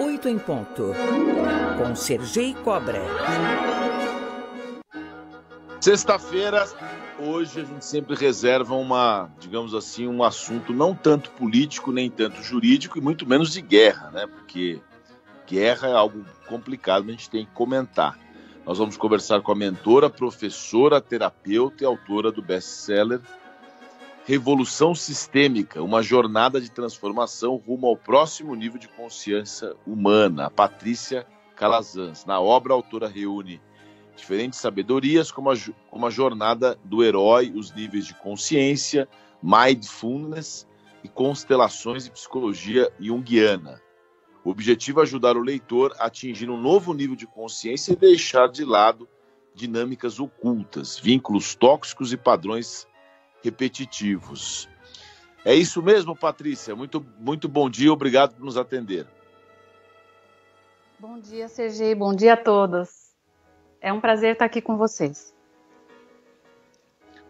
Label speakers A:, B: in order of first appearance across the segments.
A: Oito em ponto. Com Sergei Cobra.
B: Sexta-feira, hoje a gente sempre reserva uma, digamos assim, um assunto não tanto político, nem tanto jurídico e muito menos de guerra, né? Porque guerra é algo complicado, a gente tem que comentar. Nós vamos conversar com a mentora, professora, terapeuta e autora do best-seller Revolução Sistêmica, uma jornada de transformação rumo ao próximo nível de consciência humana, a Patrícia Calazans. Na obra, a autora reúne diferentes sabedorias, como a, como a jornada do herói, os níveis de consciência, mindfulness e constelações e psicologia junguiana. O objetivo é ajudar o leitor a atingir um novo nível de consciência e deixar de lado dinâmicas ocultas, vínculos tóxicos e padrões repetitivos. É isso mesmo, Patrícia. Muito, muito bom dia, obrigado por nos atender.
C: Bom dia, Sergi. Bom dia a todos. É um prazer estar aqui com vocês.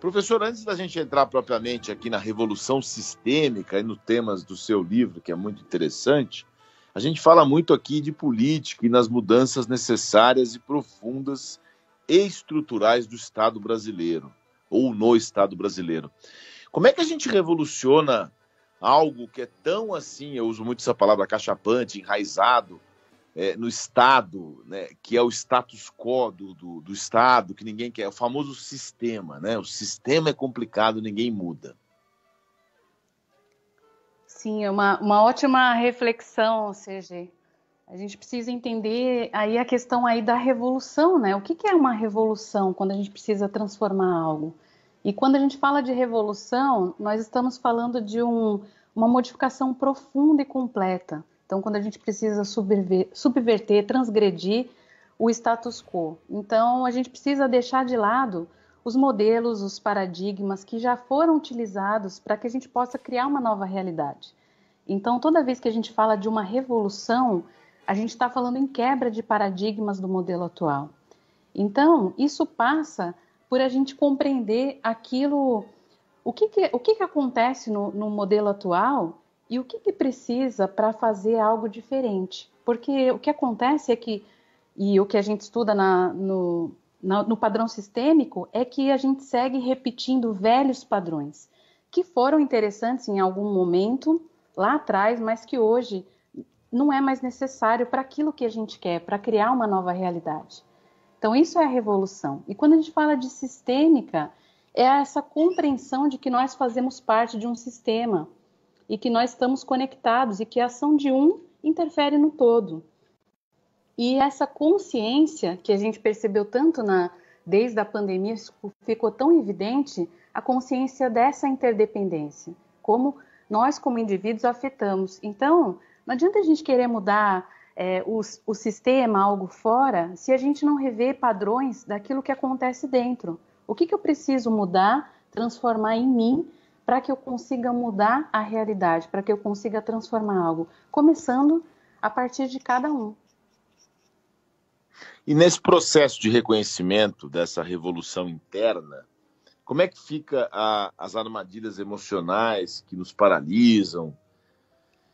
B: Professor, antes da gente entrar propriamente aqui na revolução sistêmica e no temas do seu livro, que é muito interessante, a gente fala muito aqui de política e nas mudanças necessárias e profundas e estruturais do Estado brasileiro ou no Estado brasileiro. Como é que a gente revoluciona algo que é tão assim, eu uso muito essa palavra cachapante, enraizado é, no Estado, né, que é o status quo do, do, do, Estado, que ninguém quer, é o famoso sistema, né? O sistema é complicado, ninguém muda.
C: Sim, é uma, uma ótima reflexão, CG. A gente precisa entender aí a questão aí da revolução, né? O que, que é uma revolução quando a gente precisa transformar algo? E quando a gente fala de revolução, nós estamos falando de um, uma modificação profunda e completa. Então, quando a gente precisa subver, subverter, transgredir o status quo. Então, a gente precisa deixar de lado os modelos, os paradigmas que já foram utilizados para que a gente possa criar uma nova realidade. Então, toda vez que a gente fala de uma revolução, a gente está falando em quebra de paradigmas do modelo atual. Então, isso passa por a gente compreender aquilo, o que, que o que, que acontece no, no, modelo atual e o que, que precisa para fazer algo diferente. Porque o que acontece é que, e o que a gente estuda na, no, na, no padrão sistêmico, é que a gente segue repetindo velhos padrões, que foram interessantes em algum momento lá atrás, mas que hoje não é mais necessário para aquilo que a gente quer, para criar uma nova realidade. Então, isso é a revolução. E quando a gente fala de sistêmica, é essa compreensão de que nós fazemos parte de um sistema e que nós estamos conectados e que a ação de um interfere no todo. E essa consciência que a gente percebeu tanto na desde a pandemia ficou tão evidente a consciência dessa interdependência, como nós como indivíduos afetamos. Então, não adianta a gente querer mudar é, o, o sistema, algo fora, se a gente não rever padrões daquilo que acontece dentro. O que, que eu preciso mudar, transformar em mim, para que eu consiga mudar a realidade, para que eu consiga transformar algo? Começando a partir de cada um.
B: E nesse processo de reconhecimento dessa revolução interna, como é que fica a, as armadilhas emocionais que nos paralisam,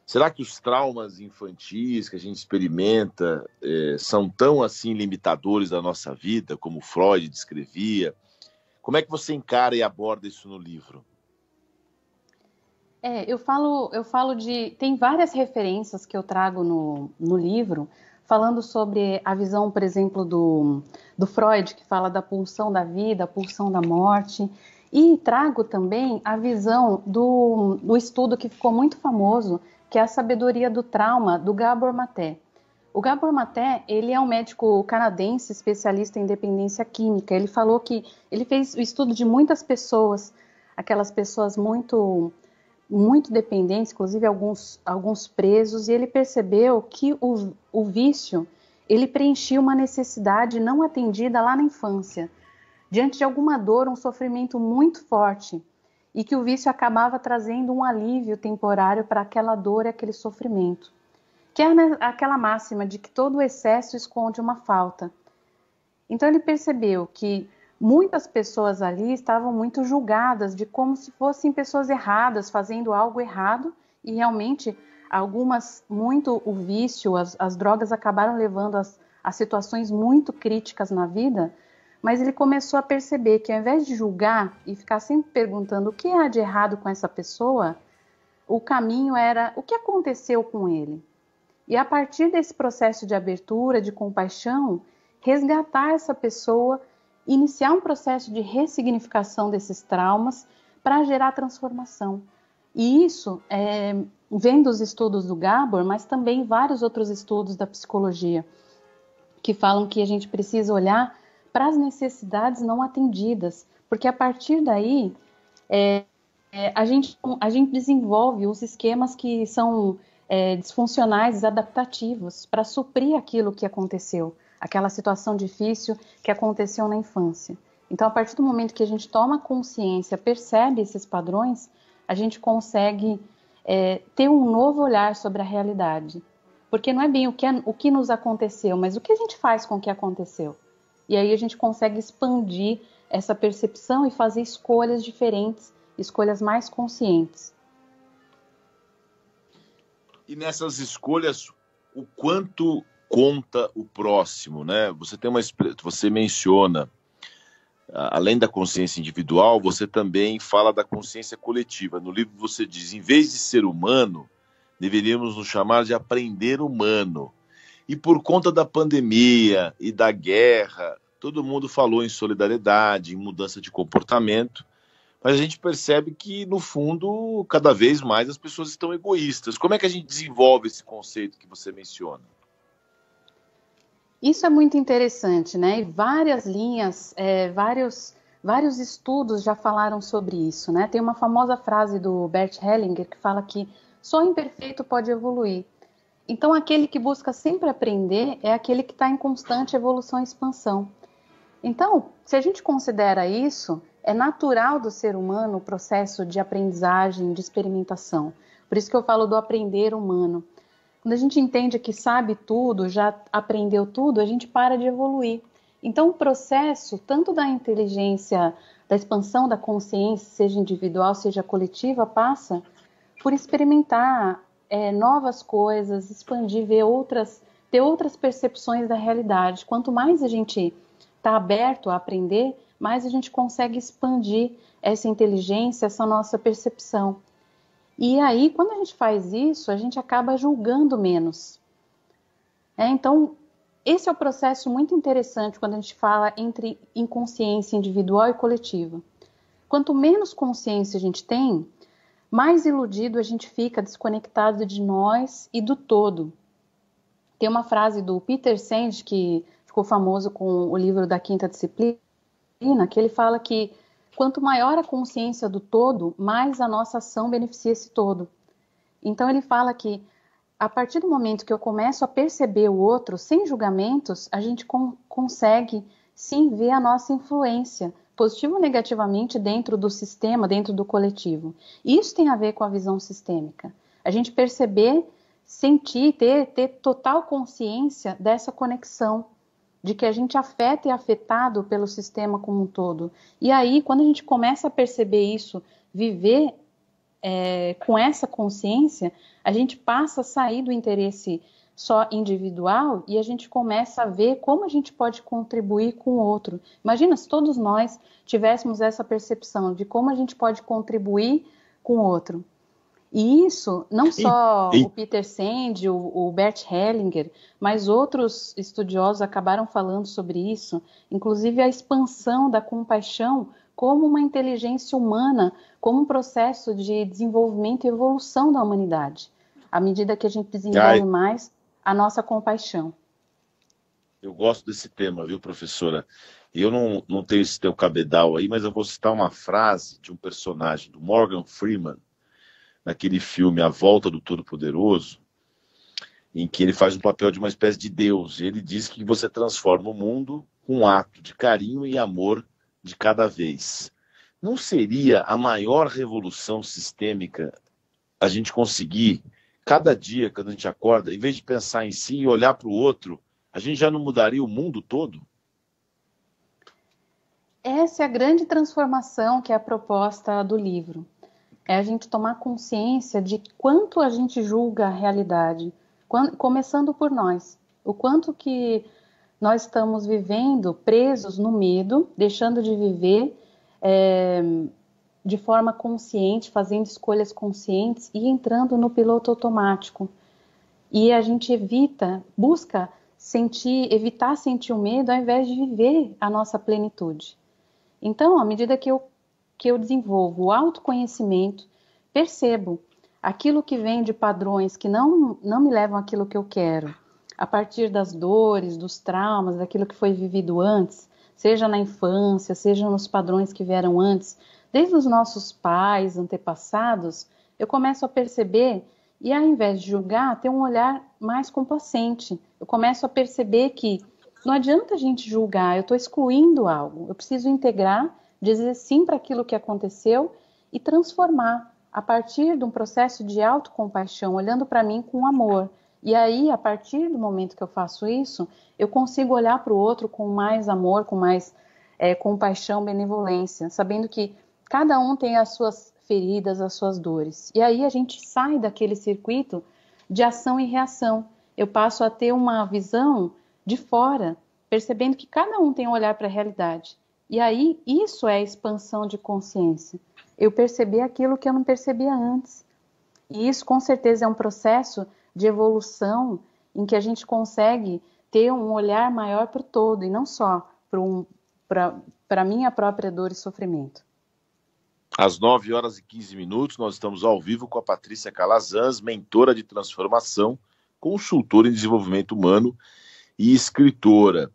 B: Será que os traumas infantis que a gente experimenta é, são tão assim limitadores da nossa vida, como Freud descrevia? Como é que você encara e aborda isso no livro?
C: É, eu falo, eu falo de. Tem várias referências que eu trago no, no livro, falando sobre a visão, por exemplo, do, do Freud, que fala da pulsão da vida, a pulsão da morte. E trago também a visão do, do estudo que ficou muito famoso, que é a sabedoria do trauma do Gabor Maté. O Gabor Maté, ele é um médico canadense especialista em dependência química. Ele falou que ele fez o estudo de muitas pessoas, aquelas pessoas muito muito dependentes, inclusive alguns, alguns presos, e ele percebeu que o, o vício ele preenchia uma necessidade não atendida lá na infância, diante de alguma dor, um sofrimento muito forte e que o vício acabava trazendo um alívio temporário para aquela dor e aquele sofrimento. Que é aquela máxima de que todo excesso esconde uma falta. Então ele percebeu que muitas pessoas ali estavam muito julgadas de como se fossem pessoas erradas, fazendo algo errado, e realmente algumas, muito o vício, as, as drogas acabaram levando as, a situações muito críticas na vida, mas ele começou a perceber que ao invés de julgar e ficar sempre perguntando o que há de errado com essa pessoa, o caminho era o que aconteceu com ele. E a partir desse processo de abertura, de compaixão, resgatar essa pessoa, iniciar um processo de ressignificação desses traumas para gerar transformação. E isso é, vem dos estudos do Gabor, mas também vários outros estudos da psicologia, que falam que a gente precisa olhar para as necessidades não atendidas, porque a partir daí é, é, a, gente, a gente desenvolve os esquemas que são é, disfuncionais, adaptativos, para suprir aquilo que aconteceu, aquela situação difícil que aconteceu na infância. Então, a partir do momento que a gente toma consciência, percebe esses padrões, a gente consegue é, ter um novo olhar sobre a realidade. Porque não é bem o que, o que nos aconteceu, mas o que a gente faz com o que aconteceu. E aí a gente consegue expandir essa percepção e fazer escolhas diferentes, escolhas mais conscientes.
B: E nessas escolhas, o quanto conta o próximo, né? Você tem uma você menciona além da consciência individual, você também fala da consciência coletiva. No livro você diz: em vez de ser humano, deveríamos nos chamar de aprender humano. E por conta da pandemia e da guerra, todo mundo falou em solidariedade, em mudança de comportamento, mas a gente percebe que, no fundo, cada vez mais as pessoas estão egoístas. Como é que a gente desenvolve esse conceito que você menciona?
C: Isso é muito interessante, né? E várias linhas, é, vários, vários estudos já falaram sobre isso, né? Tem uma famosa frase do Bert Hellinger que fala que só imperfeito pode evoluir. Então, aquele que busca sempre aprender é aquele que está em constante evolução e expansão. Então, se a gente considera isso, é natural do ser humano o processo de aprendizagem, de experimentação. Por isso que eu falo do aprender humano. Quando a gente entende que sabe tudo, já aprendeu tudo, a gente para de evoluir. Então, o processo, tanto da inteligência, da expansão da consciência, seja individual, seja coletiva, passa por experimentar é, novas coisas, expandir, ver outras, ter outras percepções da realidade. Quanto mais a gente está aberto a aprender, mais a gente consegue expandir essa inteligência, essa nossa percepção. E aí, quando a gente faz isso, a gente acaba julgando menos. É, então, esse é o processo muito interessante quando a gente fala entre inconsciência individual e coletiva. Quanto menos consciência a gente tem, mais iludido a gente fica, desconectado de nós e do todo. Tem uma frase do Peter Senge, que ficou famoso com o livro da Quinta Disciplina, que ele fala que Quanto maior a consciência do todo, mais a nossa ação beneficia esse todo. Então ele fala que a partir do momento que eu começo a perceber o outro sem julgamentos, a gente consegue sim ver a nossa influência, positivo ou negativamente, dentro do sistema, dentro do coletivo. Isso tem a ver com a visão sistêmica. A gente perceber, sentir, ter, ter total consciência dessa conexão de que a gente afeta e é afetado pelo sistema como um todo. E aí, quando a gente começa a perceber isso, viver é, com essa consciência, a gente passa a sair do interesse só individual e a gente começa a ver como a gente pode contribuir com o outro. Imagina se todos nós tivéssemos essa percepção de como a gente pode contribuir com o outro. E isso, não só e, e... o Peter Sand, o, o, Bert Hellinger, mas outros estudiosos acabaram falando sobre isso, inclusive a expansão da compaixão como uma inteligência humana, como um processo de desenvolvimento e evolução da humanidade, à medida que a gente desenvolve Ai. mais a nossa compaixão.
B: Eu gosto desse tema, viu, professora? Eu não, não tenho esse teu cabedal aí, mas eu vou citar uma frase de um personagem, do Morgan Freeman, naquele filme A Volta do Todo-Poderoso, em que ele faz o papel de uma espécie de Deus. Ele diz que você transforma o mundo com um ato de carinho e amor de cada vez. Não seria a maior revolução sistêmica a gente conseguir, cada dia quando a gente acorda, em vez de pensar em si e olhar para o outro, a gente já não mudaria o mundo todo?
C: Essa é a grande transformação que é a proposta do livro é a gente tomar consciência de quanto a gente julga a realidade, começando por nós. O quanto que nós estamos vivendo presos no medo, deixando de viver é, de forma consciente, fazendo escolhas conscientes e entrando no piloto automático. E a gente evita, busca sentir, evitar sentir o medo ao invés de viver a nossa plenitude. Então, à medida que eu, que eu desenvolvo o autoconhecimento, percebo aquilo que vem de padrões que não, não me levam àquilo que eu quero, a partir das dores, dos traumas, daquilo que foi vivido antes, seja na infância, seja nos padrões que vieram antes, desde os nossos pais, antepassados, eu começo a perceber e ao invés de julgar, ter um olhar mais complacente. Eu começo a perceber que não adianta a gente julgar, eu estou excluindo algo. Eu preciso integrar, dizer sim para aquilo que aconteceu e transformar a partir de um processo de autocompaixão, olhando para mim com amor. E aí, a partir do momento que eu faço isso, eu consigo olhar para o outro com mais amor, com mais é, compaixão, benevolência, sabendo que cada um tem as suas feridas, as suas dores. E aí a gente sai daquele circuito de ação e reação. Eu passo a ter uma visão de fora, percebendo que cada um tem um olhar para a realidade. E aí isso é expansão de consciência. Eu perceber aquilo que eu não percebia antes. E isso com certeza é um processo de evolução em que a gente consegue ter um olhar maior para o todo e não só para um, a minha própria dor e sofrimento.
B: Às 9 horas e 15 minutos, nós estamos ao vivo com a Patrícia Calazans, mentora de transformação, consultora em desenvolvimento humano e escritora.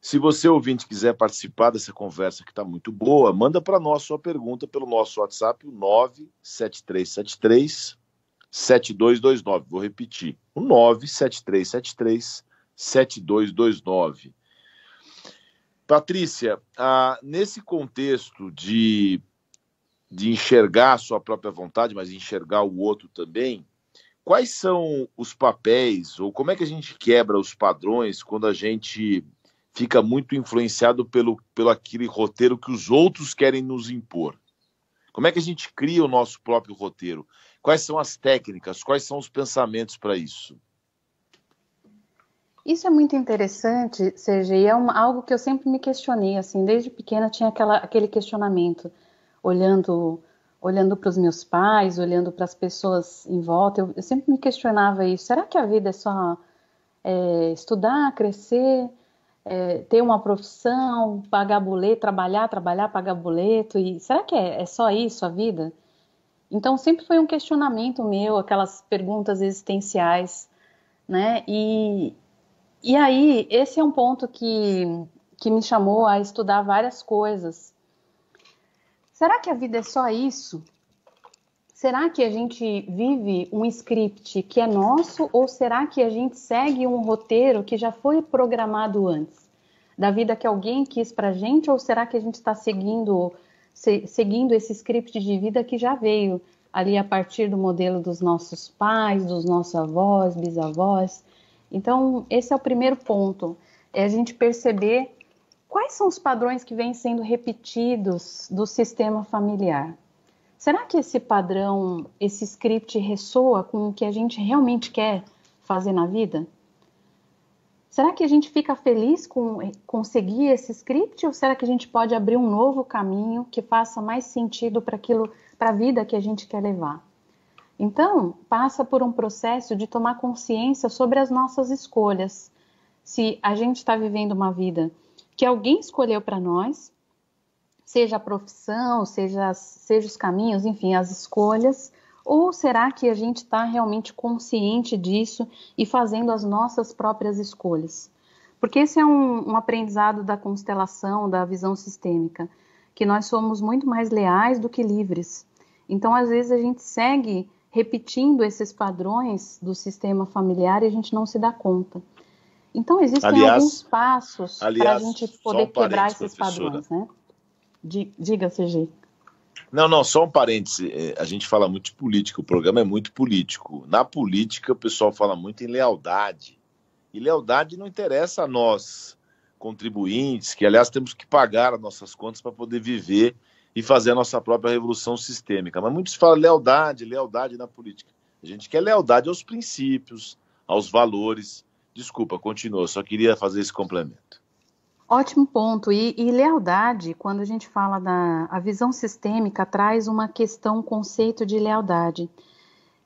B: Se você, ouvinte, quiser participar dessa conversa que está muito boa, manda para nós sua pergunta pelo nosso WhatsApp, o 97373 7229. Vou repetir, o 97373 7229. Patrícia, ah, nesse contexto de de enxergar a sua própria vontade, mas enxergar o outro também. Quais são os papéis, ou como é que a gente quebra os padrões quando a gente fica muito influenciado pelo, pelo aquele roteiro que os outros querem nos impor? Como é que a gente cria o nosso próprio roteiro? Quais são as técnicas? Quais são os pensamentos para isso?
C: Isso é muito interessante, Sergi, é um, algo que eu sempre me questionei, assim, desde pequena tinha aquela, aquele questionamento olhando olhando para os meus pais, olhando para as pessoas em volta, eu, eu, sempre me questionava isso. Será que a vida é só é, estudar, crescer, é, ter uma profissão, pagar boleto, trabalhar, trabalhar, pagar boleto? E será que é, é só isso a vida? Então sempre foi um questionamento meu, aquelas perguntas existenciais, né? E, e aí esse é um ponto que, que me chamou a estudar várias coisas Será que a vida é só isso? Será que a gente vive um script que é nosso ou será que a gente segue um roteiro que já foi programado antes? Da vida que alguém quis pra gente ou será que a gente está seguindo, se, seguindo esse script de vida que já veio ali a partir do modelo dos nossos pais, dos nossos avós, bisavós? Então, esse é o primeiro ponto, é a gente perceber Quais são os padrões que vêm sendo repetidos do sistema familiar? Será que esse padrão, esse script ressoa com o que a gente realmente quer fazer na vida? Será que a gente fica feliz com conseguir esse script ou será que a gente pode abrir um novo caminho que faça mais sentido para aquilo, para a vida que a gente quer levar? Então, passa por um processo de tomar consciência sobre as nossas escolhas. Se a gente está vivendo uma vida que alguém escolheu para nós, seja a profissão, seja, seja os caminhos, enfim, as escolhas, ou será que a gente está realmente consciente disso e fazendo as nossas próprias escolhas? Porque esse é um, um aprendizado da constelação, da visão sistêmica, que nós somos muito mais leais do que livres. Então, às vezes, a gente segue repetindo esses padrões do sistema familiar e a gente não se dá conta. Então, existem aliás, alguns passos para a gente poder um quebrar esses padrões, né? Diga, CG.
B: Não, não, só um parêntese. É, a gente fala muito de política, o programa é muito político. Na política, o pessoal fala muito em lealdade. E lealdade não interessa a nós, contribuintes, que aliás temos que pagar as nossas contas para poder viver e fazer a nossa própria revolução sistêmica. Mas muitos falam lealdade, lealdade na política. A gente quer lealdade aos princípios, aos valores. Desculpa, continua, só queria fazer esse complemento.
C: Ótimo ponto. E, e, lealdade, quando a gente fala da a visão sistêmica, traz uma questão, um conceito de lealdade.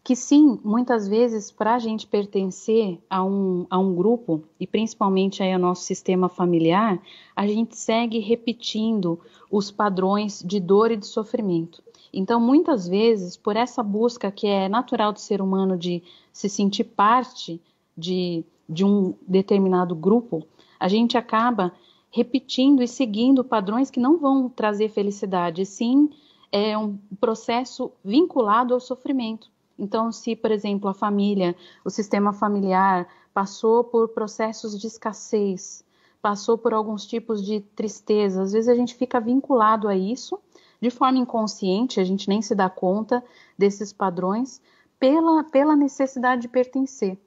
C: Que sim, muitas vezes, para a gente pertencer a um, a um grupo, e principalmente aí ao nosso sistema familiar, a gente segue repetindo os padrões de dor e de sofrimento. Então, muitas vezes, por essa busca que é natural do ser humano de se sentir parte de, de um determinado grupo, a gente acaba repetindo e seguindo padrões que não vão trazer felicidade, sim é um processo vinculado ao sofrimento. Então, se, por exemplo, a família, o sistema familiar passou por processos de escassez, passou por alguns tipos de tristeza, às vezes a gente fica vinculado a isso de forma inconsciente, a gente nem se dá conta desses padrões pela, pela necessidade de pertencer.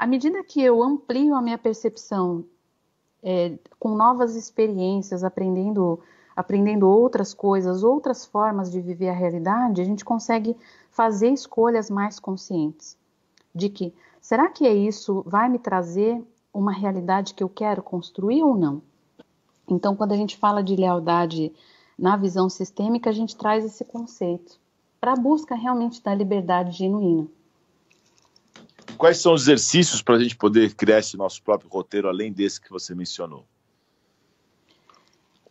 C: À medida que eu amplio a minha percepção é, com novas experiências, aprendendo, aprendendo outras coisas, outras formas de viver a realidade, a gente consegue fazer escolhas mais conscientes. De que, será que é isso vai me trazer uma realidade que eu quero construir ou não? Então, quando a gente fala de lealdade na visão sistêmica, a gente traz esse conceito para a busca realmente da liberdade genuína.
B: Quais são os exercícios para a gente poder criar esse nosso próprio roteiro, além desse que você mencionou?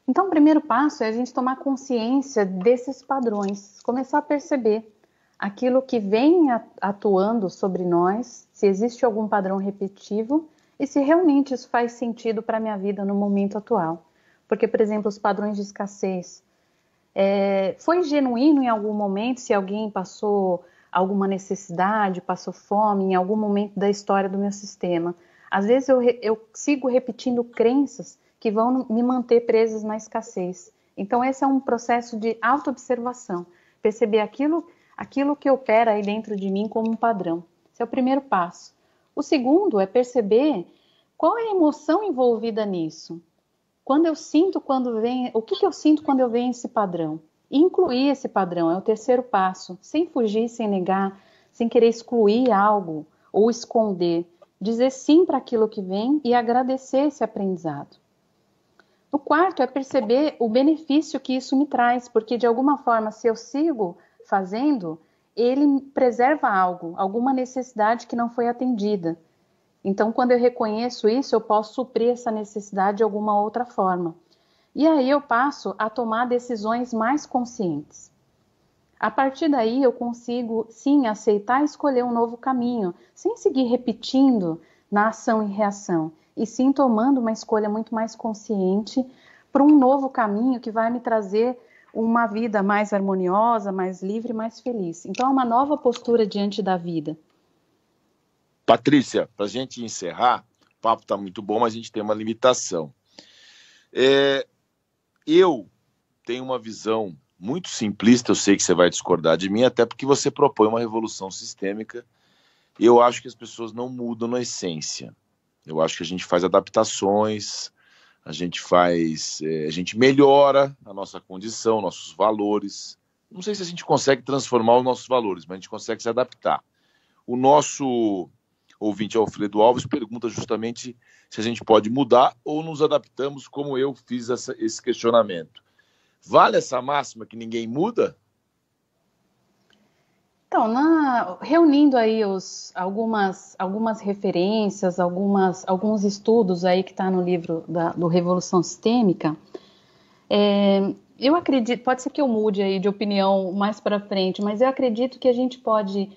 C: Então, o primeiro passo é a gente tomar consciência desses padrões, começar a perceber aquilo que vem atuando sobre nós, se existe algum padrão repetitivo e se realmente isso faz sentido para a minha vida no momento atual. Porque, por exemplo, os padrões de escassez. É, foi genuíno em algum momento se alguém passou alguma necessidade, passou fome em algum momento da história do meu sistema. Às vezes eu, eu sigo repetindo crenças que vão me manter presas na escassez. Então esse é um processo de autoobservação, perceber aquilo, aquilo que opera aí dentro de mim como um padrão. Esse é o primeiro passo. O segundo é perceber qual é a emoção envolvida nisso. Quando eu sinto quando vem, o que, que eu sinto quando eu vejo esse padrão? Incluir esse padrão é o terceiro passo, sem fugir, sem negar, sem querer excluir algo ou esconder. Dizer sim para aquilo que vem e agradecer esse aprendizado. O quarto é perceber o benefício que isso me traz, porque de alguma forma, se eu sigo fazendo, ele preserva algo, alguma necessidade que não foi atendida. Então, quando eu reconheço isso, eu posso suprir essa necessidade de alguma outra forma. E aí eu passo a tomar decisões mais conscientes. A partir daí eu consigo sim aceitar escolher um novo caminho, sem seguir repetindo na ação e reação, e sim tomando uma escolha muito mais consciente para um novo caminho que vai me trazer uma vida mais harmoniosa, mais livre, mais feliz. Então é uma nova postura diante da vida.
B: Patrícia, para a gente encerrar, o papo está muito bom, mas a gente tem uma limitação. É, eu tenho uma visão muito simplista, eu sei que você vai discordar de mim, até porque você propõe uma revolução sistêmica. Eu acho que as pessoas não mudam na essência. Eu acho que a gente faz adaptações, a gente faz, é, a gente melhora a nossa condição, nossos valores. Não sei se a gente consegue transformar os nossos valores, mas a gente consegue se adaptar. O nosso ouvinte Alfredo Alves pergunta justamente se a gente pode mudar ou nos adaptamos, como eu fiz essa, esse questionamento. Vale essa máxima que ninguém muda?
C: Então, na, reunindo aí os, algumas, algumas referências, algumas, alguns estudos aí que está no livro da, do Revolução Sistêmica, é, eu acredito, pode ser que eu mude aí de opinião mais para frente, mas eu acredito que a gente pode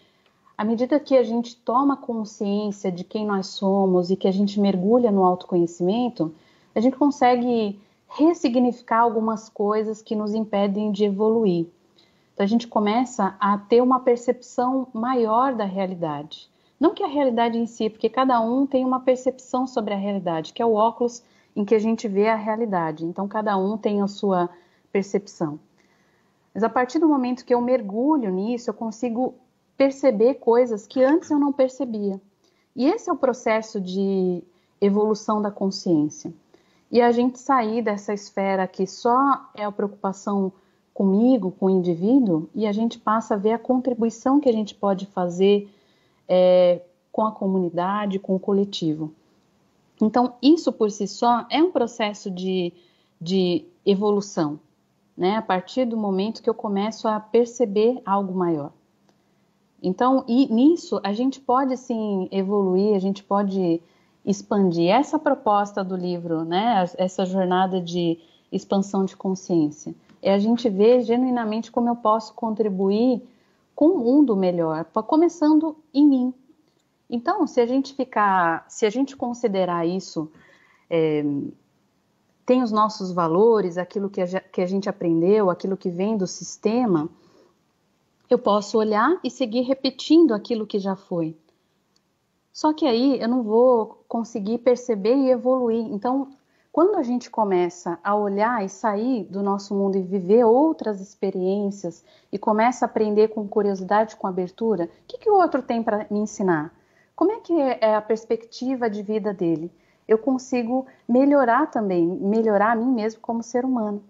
C: à medida que a gente toma consciência de quem nós somos e que a gente mergulha no autoconhecimento, a gente consegue ressignificar algumas coisas que nos impedem de evoluir. Então a gente começa a ter uma percepção maior da realidade. Não que a realidade em si, porque cada um tem uma percepção sobre a realidade, que é o óculos em que a gente vê a realidade. Então cada um tem a sua percepção. Mas a partir do momento que eu mergulho nisso, eu consigo perceber coisas que antes eu não percebia. E esse é o processo de evolução da consciência. E a gente sair dessa esfera que só é a preocupação comigo, com o indivíduo, e a gente passa a ver a contribuição que a gente pode fazer é, com a comunidade, com o coletivo. Então, isso por si só é um processo de, de evolução, né? A partir do momento que eu começo a perceber algo maior. Então, e nisso a gente pode sim evoluir, a gente pode expandir essa proposta do livro, né? Essa jornada de expansão de consciência. É a gente ver genuinamente como eu posso contribuir com um mundo melhor, começando em mim. Então, se a gente ficar, se a gente considerar isso, é, tem os nossos valores, aquilo que a gente aprendeu, aquilo que vem do sistema, eu posso olhar e seguir repetindo aquilo que já foi. Só que aí eu não vou conseguir perceber e evoluir. Então, quando a gente começa a olhar e sair do nosso mundo e viver outras experiências e começa a aprender com curiosidade, com abertura, o que, que o outro tem para me ensinar? Como é que é a perspectiva de vida dele? Eu consigo melhorar também, melhorar a mim mesmo como ser humano.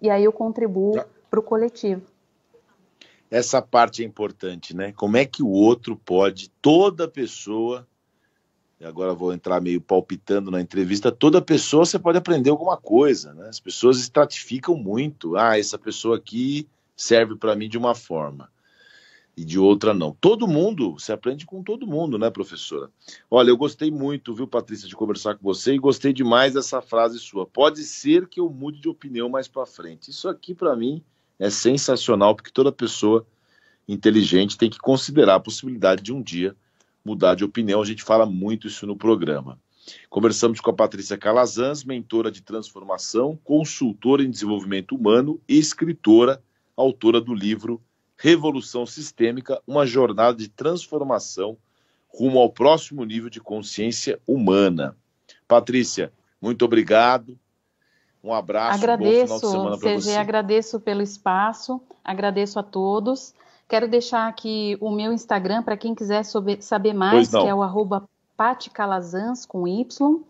C: E aí eu contribuo para o coletivo.
B: Essa parte é importante, né? Como é que o outro pode, toda pessoa agora vou entrar meio palpitando na entrevista, toda pessoa você pode aprender alguma coisa, né? As pessoas estratificam muito. Ah, essa pessoa aqui serve para mim de uma forma e de outra não. Todo mundo, você aprende com todo mundo, né, professora? Olha, eu gostei muito, viu, Patrícia, de conversar com você e gostei demais dessa frase sua. Pode ser que eu mude de opinião mais para frente. Isso aqui para mim é sensacional, porque toda pessoa inteligente tem que considerar a possibilidade de um dia mudar de opinião. A gente fala muito isso no programa. Conversamos com a Patrícia Calazans, mentora de transformação, consultora em desenvolvimento humano e escritora, autora do livro Revolução Sistêmica, uma jornada de transformação rumo ao próximo nível de consciência humana. Patrícia, muito obrigado. Um abraço,
C: agradeço, bom final de semana para você. Agradeço pelo espaço, agradeço a todos. Quero deixar aqui o meu Instagram para quem quiser saber mais, que é o arroba paticalazans com Y.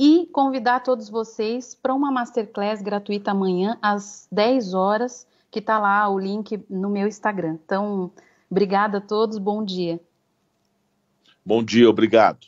C: E convidar todos vocês para uma masterclass gratuita amanhã, às 10 horas, que está lá o link no meu Instagram. Então, obrigada a todos, bom dia.
B: Bom dia, obrigado.